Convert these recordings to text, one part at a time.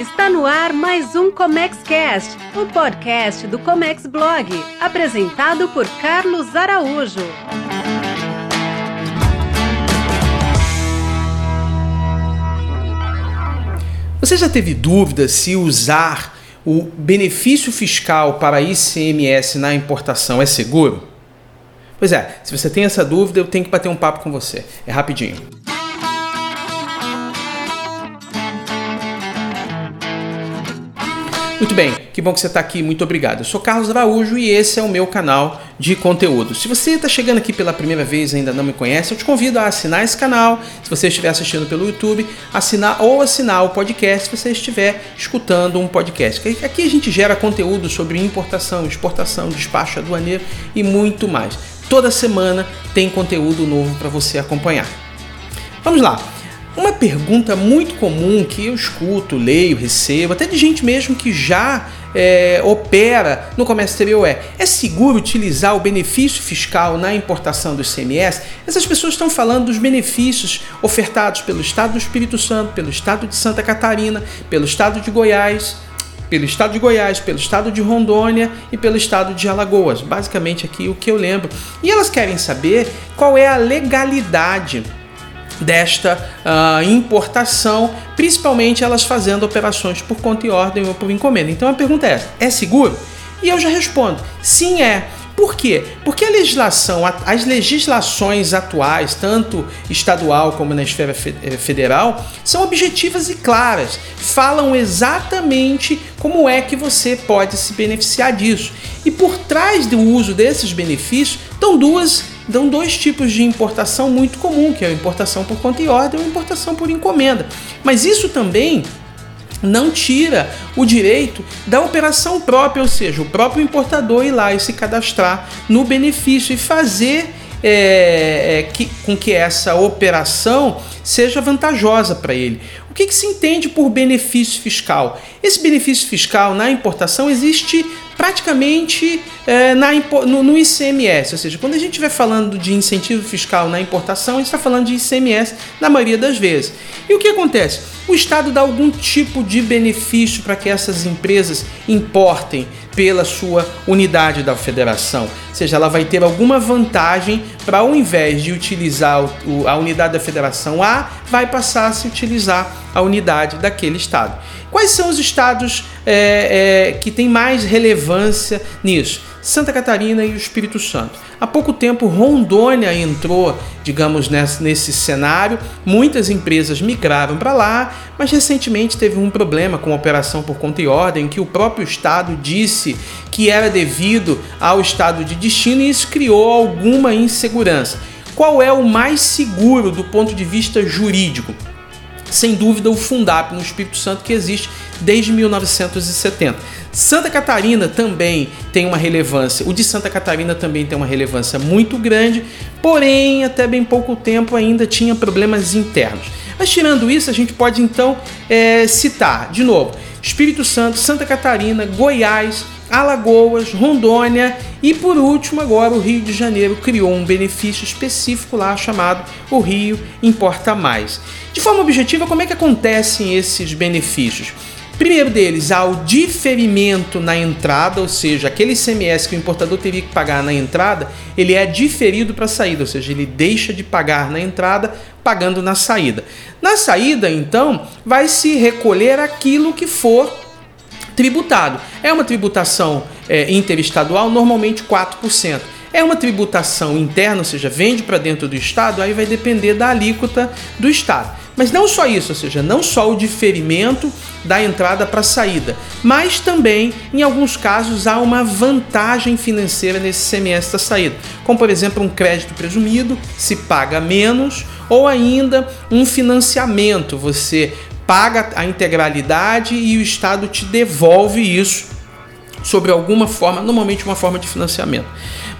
Está no ar mais um Comex Cast, o podcast do Comex Blog, apresentado por Carlos Araújo. Você já teve dúvida se usar o benefício fiscal para ICMS na importação é seguro? Pois é, se você tem essa dúvida, eu tenho que bater um papo com você. É rapidinho. Muito bem, que bom que você está aqui, muito obrigado. Eu sou Carlos Araújo e esse é o meu canal de conteúdo. Se você está chegando aqui pela primeira vez e ainda não me conhece, eu te convido a assinar esse canal. Se você estiver assistindo pelo YouTube, assinar ou assinar o podcast se você estiver escutando um podcast. Aqui a gente gera conteúdo sobre importação, exportação, despacho aduaneiro e muito mais. Toda semana tem conteúdo novo para você acompanhar. Vamos lá. Uma pergunta muito comum que eu escuto, leio, recebo, até de gente mesmo que já é, opera no comércio exterior é: é seguro utilizar o benefício fiscal na importação do ICMS? Essas pessoas estão falando dos benefícios ofertados pelo Estado do Espírito Santo, pelo Estado de Santa Catarina, pelo Estado de Goiás, pelo Estado de Goiás, pelo Estado de Rondônia e pelo Estado de Alagoas. Basicamente aqui o que eu lembro. E elas querem saber qual é a legalidade desta uh, importação, principalmente elas fazendo operações por conta e ordem ou por encomenda. Então a pergunta é: é seguro? E eu já respondo: sim, é. Por quê? Porque a legislação, as legislações atuais, tanto estadual como na esfera eh, federal, são objetivas e claras, falam exatamente como é que você pode se beneficiar disso. E por trás do uso desses benefícios estão duas dão dois tipos de importação muito comum, que é a importação por conta e ordem ou importação por encomenda. Mas isso também não tira o direito da operação própria, ou seja, o próprio importador ir lá e se cadastrar no benefício e fazer é, é, que, com que essa operação seja vantajosa para ele. O que, que, se entende por benefício fiscal? Esse benefício fiscal na importação existe praticamente é, na, no, no, ICMS, ou seja, quando a gente estiver falando de incentivo fiscal na importação, a gente está falando de ICMS na maioria das vezes. E o que acontece? O Estado dá algum tipo de benefício para que essas empresas importem pela sua unidade da federação. Ou seja, ela vai ter alguma vantagem para, ao invés de utilizar o, a unidade da federação A, vai passar a se utilizar a unidade daquele estado. Quais são os estados é, é, que têm mais relevância nisso? Santa Catarina e o Espírito Santo. Há pouco tempo, Rondônia entrou, digamos, nesse, nesse cenário. Muitas empresas migraram para lá, mas recentemente teve um problema com a operação por conta e ordem, que o próprio Estado disse que era devido ao estado de destino e isso criou alguma insegurança. Qual é o mais seguro do ponto de vista jurídico? Sem dúvida, o Fundap no Espírito Santo que existe desde 1970. Santa Catarina também tem uma relevância, o de Santa Catarina também tem uma relevância muito grande, porém, até bem pouco tempo ainda tinha problemas internos. Mas tirando isso, a gente pode então é, citar, de novo, Espírito Santo, Santa Catarina, Goiás, Alagoas, Rondônia e por último agora o Rio de Janeiro criou um benefício específico lá chamado o Rio Importa Mais. De forma objetiva, como é que acontecem esses benefícios? Primeiro deles, há o diferimento na entrada, ou seja, aquele ICMS que o importador teria que pagar na entrada, ele é diferido para a saída, ou seja, ele deixa de pagar na entrada, pagando na saída. Na saída, então, vai se recolher aquilo que for tributado. É uma tributação é, interestadual, normalmente 4%. É uma tributação interna, ou seja, vende para dentro do Estado, aí vai depender da alíquota do Estado. Mas não só isso, ou seja, não só o diferimento da entrada para a saída, mas também, em alguns casos, há uma vantagem financeira nesse CMS da saída, como por exemplo um crédito presumido, se paga menos, ou ainda um financiamento, você paga a integralidade e o Estado te devolve isso sobre alguma forma, normalmente uma forma de financiamento.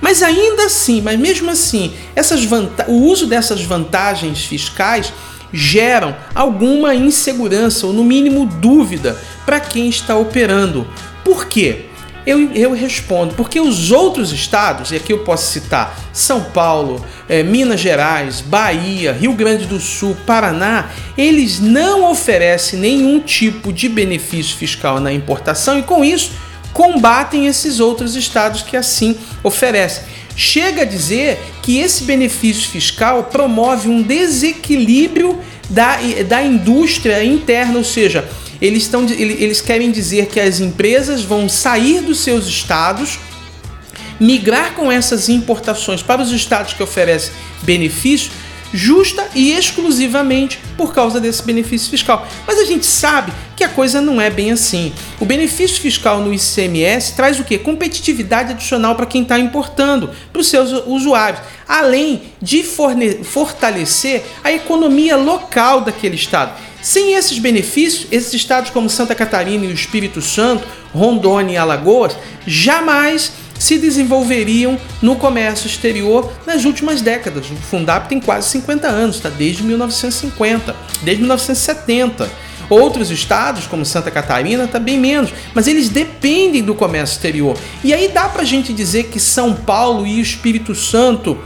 Mas ainda assim, mas mesmo assim, essas o uso dessas vantagens fiscais geram alguma insegurança ou, no mínimo, dúvida para quem está operando. Por quê? Eu, eu respondo, porque os outros estados, e aqui eu posso citar São Paulo, é, Minas Gerais, Bahia, Rio Grande do Sul, Paraná, eles não oferecem nenhum tipo de benefício fiscal na importação e com isso combatem esses outros estados que assim oferecem. Chega a dizer que esse benefício fiscal promove um desequilíbrio da, da indústria interna, ou seja, eles, estão, eles querem dizer que as empresas vão sair dos seus estados, migrar com essas importações para os estados que oferecem benefício, justa e exclusivamente por causa desse benefício fiscal. Mas a gente sabe que a coisa não é bem assim. O benefício fiscal no ICMS traz o que? Competitividade adicional para quem está importando, para os seus usuários, além de fortalecer a economia local daquele estado. Sem esses benefícios, esses estados como Santa Catarina e o Espírito Santo, Rondônia e Alagoas, jamais se desenvolveriam no comércio exterior nas últimas décadas. O Fundap tem quase 50 anos, está desde 1950, desde 1970. Outros estados, como Santa Catarina, está bem menos, mas eles dependem do comércio exterior. E aí dá para a gente dizer que São Paulo e o Espírito Santo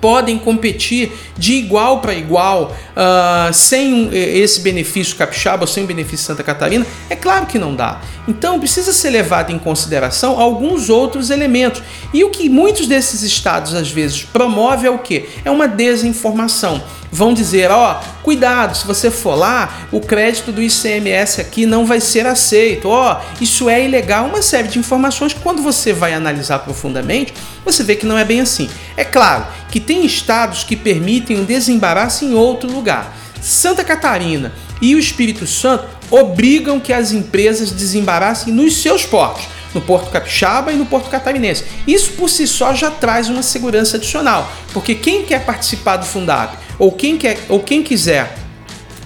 podem competir de igual para igual uh, sem esse benefício capixaba sem o benefício Santa Catarina? É claro que não dá. Então precisa ser levado em consideração alguns outros elementos. E o que muitos desses estados às vezes promove é o que? É uma desinformação vão dizer: ó, oh, cuidado, se você for lá, o crédito do ICMS aqui não vai ser aceito, ó, oh, isso é ilegal. Uma série de informações que, quando você vai analisar profundamente, você vê que não é bem assim. É claro que tem estados que permitem um desembaraço em outro lugar. Santa Catarina e o Espírito Santo obrigam que as empresas desembarassem nos seus portos no Porto Capixaba e no Porto Catarinense. Isso por si só já traz uma segurança adicional, porque quem quer participar do Fundap ou quem, quer, ou quem quiser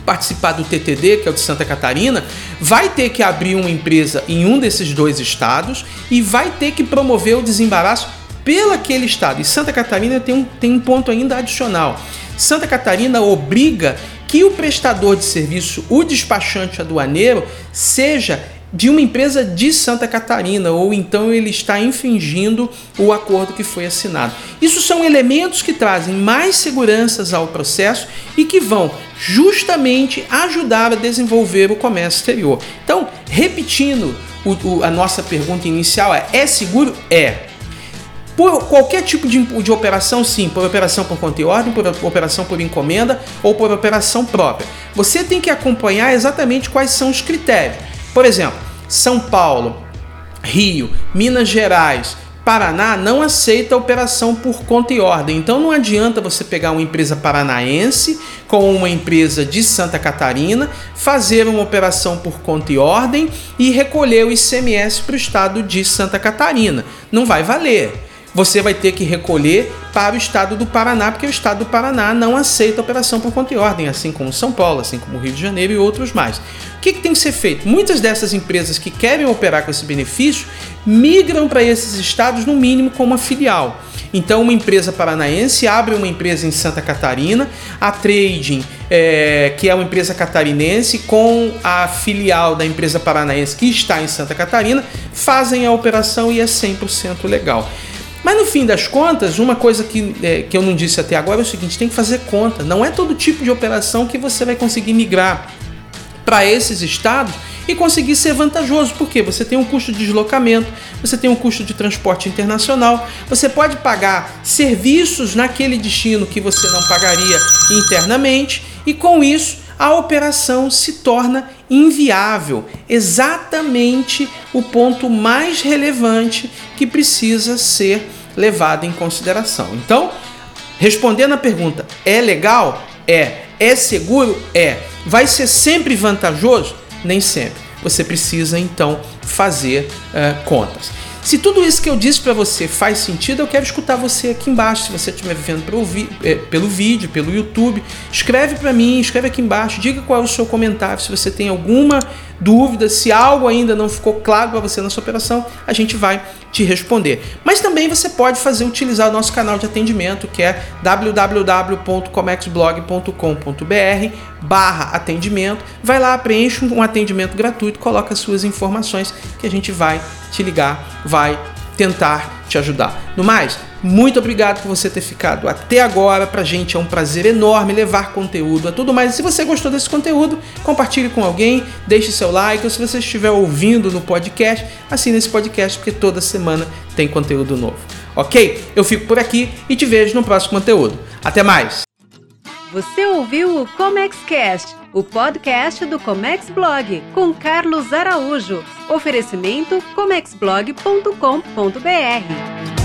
participar do TTD, que é o de Santa Catarina, vai ter que abrir uma empresa em um desses dois estados e vai ter que promover o desembaraço pelaquele estado. E Santa Catarina tem um, tem um ponto ainda adicional. Santa Catarina obriga que o prestador de serviço, o despachante aduaneiro, seja de uma empresa de Santa Catarina, ou então ele está infringindo o acordo que foi assinado. Isso são elementos que trazem mais seguranças ao processo e que vão justamente ajudar a desenvolver o comércio exterior. Então, repetindo o, o, a nossa pergunta inicial, é, é seguro? É. Por qualquer tipo de, de operação, sim, por operação por conta e ordem, por operação por encomenda ou por operação própria. Você tem que acompanhar exatamente quais são os critérios. Por exemplo, São Paulo, Rio, Minas Gerais, Paraná não aceita operação por conta e ordem. Então não adianta você pegar uma empresa paranaense com uma empresa de Santa Catarina, fazer uma operação por conta e ordem e recolher o ICMS para o estado de Santa Catarina. Não vai valer você vai ter que recolher para o estado do Paraná, porque o estado do Paraná não aceita operação por conta e ordem, assim como São Paulo, assim como Rio de Janeiro e outros mais. O que, que tem que ser feito? Muitas dessas empresas que querem operar com esse benefício migram para esses estados, no mínimo, com uma filial. Então, uma empresa paranaense abre uma empresa em Santa Catarina, a Trading, é, que é uma empresa catarinense, com a filial da empresa paranaense que está em Santa Catarina, fazem a operação e é 100% legal. Mas no fim das contas, uma coisa que, é, que eu não disse até agora é o seguinte: tem que fazer conta. Não é todo tipo de operação que você vai conseguir migrar para esses estados e conseguir ser vantajoso, porque você tem um custo de deslocamento, você tem um custo de transporte internacional, você pode pagar serviços naquele destino que você não pagaria internamente, e com isso a operação se torna inviável. Exatamente o ponto mais relevante que precisa ser levado em consideração. Então, respondendo a pergunta, é legal? É. É seguro? É. Vai ser sempre vantajoso? Nem sempre. Você precisa então fazer uh, contas. Se tudo isso que eu disse para você faz sentido, eu quero escutar você aqui embaixo. Se você estiver vendo pelo, é, pelo vídeo, pelo YouTube, escreve para mim, escreve aqui embaixo, diga qual é o seu comentário. Se você tem alguma dúvidas, se algo ainda não ficou claro para você na sua operação, a gente vai te responder. Mas também você pode fazer utilizar o nosso canal de atendimento, que é www.comexblog.com.br barra atendimento. Vai lá, preenche um atendimento gratuito, coloca suas informações que a gente vai te ligar, vai tentar te ajudar. No mais, muito obrigado por você ter ficado até agora. Pra gente é um prazer enorme levar conteúdo a tudo mais. E se você gostou desse conteúdo, compartilhe com alguém, deixe seu like. Ou se você estiver ouvindo no podcast, assine esse podcast porque toda semana tem conteúdo novo. Ok? Eu fico por aqui e te vejo no próximo conteúdo. Até mais! Você ouviu o ComexCast, o podcast do Comex Blog, com Carlos Araújo. Oferecimento comexblog.com.br.